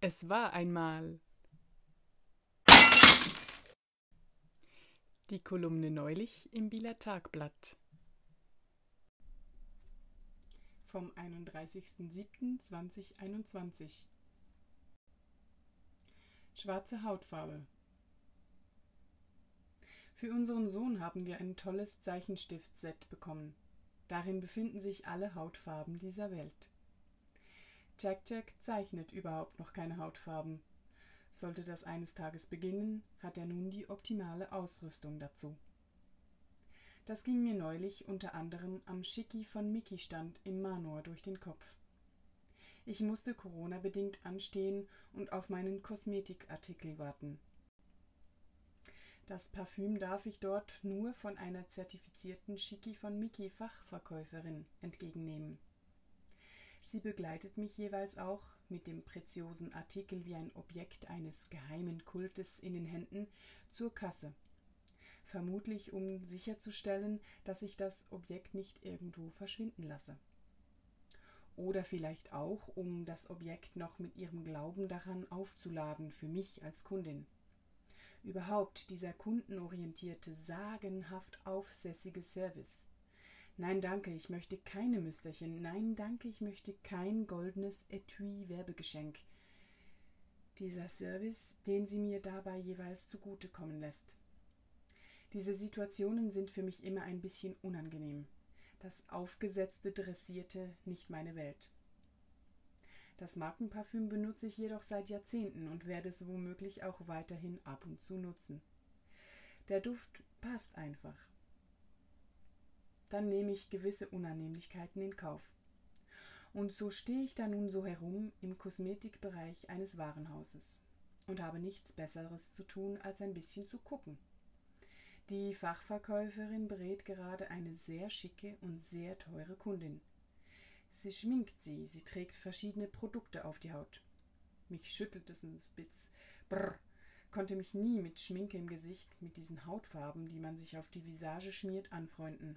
Es war einmal. Die Kolumne neulich im Bieler Tagblatt. Vom 31.07.2021. Schwarze Hautfarbe. Für unseren Sohn haben wir ein tolles Zeichenstift-Set bekommen. Darin befinden sich alle Hautfarben dieser Welt. Jack Jack zeichnet überhaupt noch keine Hautfarben. Sollte das eines Tages beginnen, hat er nun die optimale Ausrüstung dazu. Das ging mir neulich unter anderem am Schicki von Mickey Stand im Manor durch den Kopf. Ich musste Corona-bedingt anstehen und auf meinen Kosmetikartikel warten. Das Parfüm darf ich dort nur von einer zertifizierten Schicki von Mickey Fachverkäuferin entgegennehmen. Sie begleitet mich jeweils auch mit dem preziosen Artikel wie ein Objekt eines geheimen Kultes in den Händen zur Kasse. Vermutlich um sicherzustellen, dass ich das Objekt nicht irgendwo verschwinden lasse. Oder vielleicht auch, um das Objekt noch mit ihrem Glauben daran aufzuladen für mich als Kundin. Überhaupt dieser kundenorientierte, sagenhaft aufsässige Service Nein, danke, ich möchte keine Müsterchen. Nein, danke, ich möchte kein goldenes Etui-Werbegeschenk. Dieser Service, den sie mir dabei jeweils zugutekommen lässt. Diese Situationen sind für mich immer ein bisschen unangenehm. Das aufgesetzte, dressierte, nicht meine Welt. Das Markenparfüm benutze ich jedoch seit Jahrzehnten und werde es womöglich auch weiterhin ab und zu nutzen. Der Duft passt einfach dann nehme ich gewisse Unannehmlichkeiten in Kauf. Und so stehe ich da nun so herum im Kosmetikbereich eines Warenhauses und habe nichts Besseres zu tun, als ein bisschen zu gucken. Die Fachverkäuferin berät gerade eine sehr schicke und sehr teure Kundin. Sie schminkt sie, sie trägt verschiedene Produkte auf die Haut. Mich schüttelt es ein Spitz. Brr, konnte mich nie mit Schminke im Gesicht, mit diesen Hautfarben, die man sich auf die Visage schmiert, anfreunden.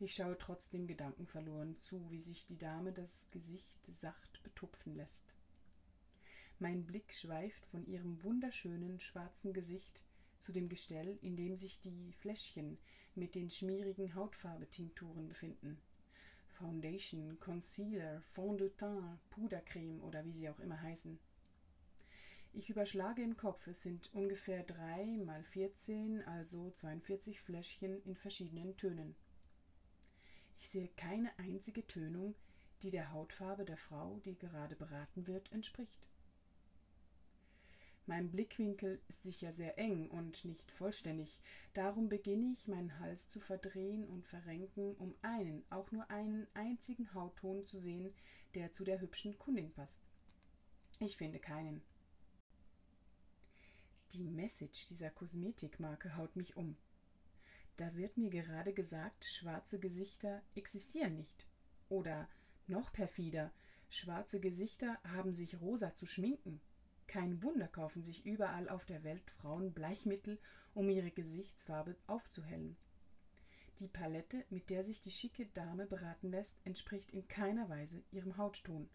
Ich schaue trotzdem gedankenverloren zu, wie sich die Dame das Gesicht sacht betupfen lässt. Mein Blick schweift von ihrem wunderschönen schwarzen Gesicht zu dem Gestell, in dem sich die Fläschchen mit den schmierigen Hautfarbetinkturen befinden. Foundation, Concealer, Fond de Teint, Pudercreme oder wie sie auch immer heißen. Ich überschlage im Kopf, es sind ungefähr drei mal vierzehn, also 42 Fläschchen in verschiedenen Tönen. Ich sehe keine einzige Tönung, die der Hautfarbe der Frau, die gerade beraten wird, entspricht. Mein Blickwinkel ist sicher sehr eng und nicht vollständig, darum beginne ich, meinen Hals zu verdrehen und verrenken, um einen, auch nur einen einzigen Hautton zu sehen, der zu der hübschen Kundin passt. Ich finde keinen. Die Message dieser Kosmetikmarke haut mich um. Da wird mir gerade gesagt, schwarze Gesichter existieren nicht. Oder noch perfider, schwarze Gesichter haben sich rosa zu schminken. Kein Wunder kaufen sich überall auf der Welt Frauen Bleichmittel, um ihre Gesichtsfarbe aufzuhellen. Die Palette, mit der sich die schicke Dame beraten lässt, entspricht in keiner Weise ihrem Hautton.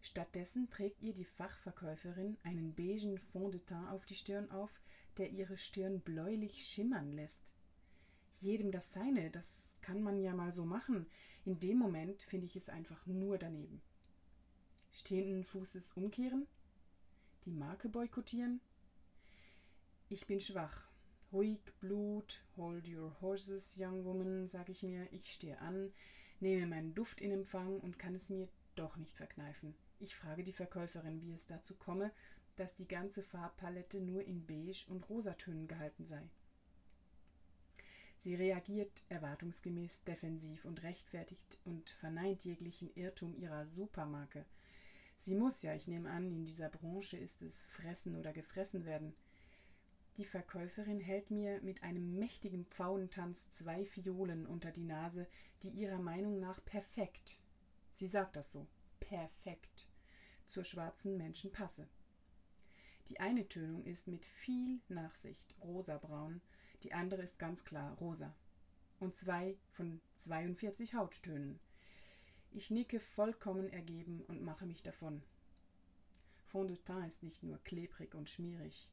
Stattdessen trägt ihr die Fachverkäuferin einen beigen Fond de teint auf die Stirn auf, der ihre Stirn bläulich schimmern lässt jedem das Seine, das kann man ja mal so machen. In dem Moment finde ich es einfach nur daneben. Stehenden Fußes umkehren? Die Marke boykottieren? Ich bin schwach. Ruhig, Blut, hold your horses, young woman, sage ich mir. Ich stehe an, nehme meinen Duft in Empfang und kann es mir doch nicht verkneifen. Ich frage die Verkäuferin, wie es dazu komme, dass die ganze Farbpalette nur in beige und rosatönen gehalten sei. Sie reagiert erwartungsgemäß defensiv und rechtfertigt und verneint jeglichen Irrtum ihrer Supermarke. Sie muss ja, ich nehme an, in dieser Branche ist es fressen oder gefressen werden. Die Verkäuferin hält mir mit einem mächtigen Pfauentanz zwei Fiolen unter die Nase, die ihrer Meinung nach perfekt, sie sagt das so, perfekt, zur schwarzen Menschen passe. Die eine Tönung ist mit viel Nachsicht rosabraun die andere ist ganz klar rosa. Und zwei von 42 Hauttönen. Ich nicke vollkommen ergeben und mache mich davon. Fond de teint ist nicht nur klebrig und schmierig.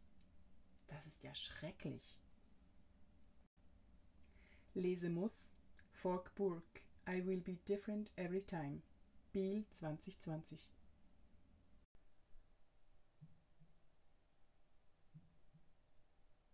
Das ist ja schrecklich. Lese muss Fork Burke I Will Be Different Every Time. Biel 2020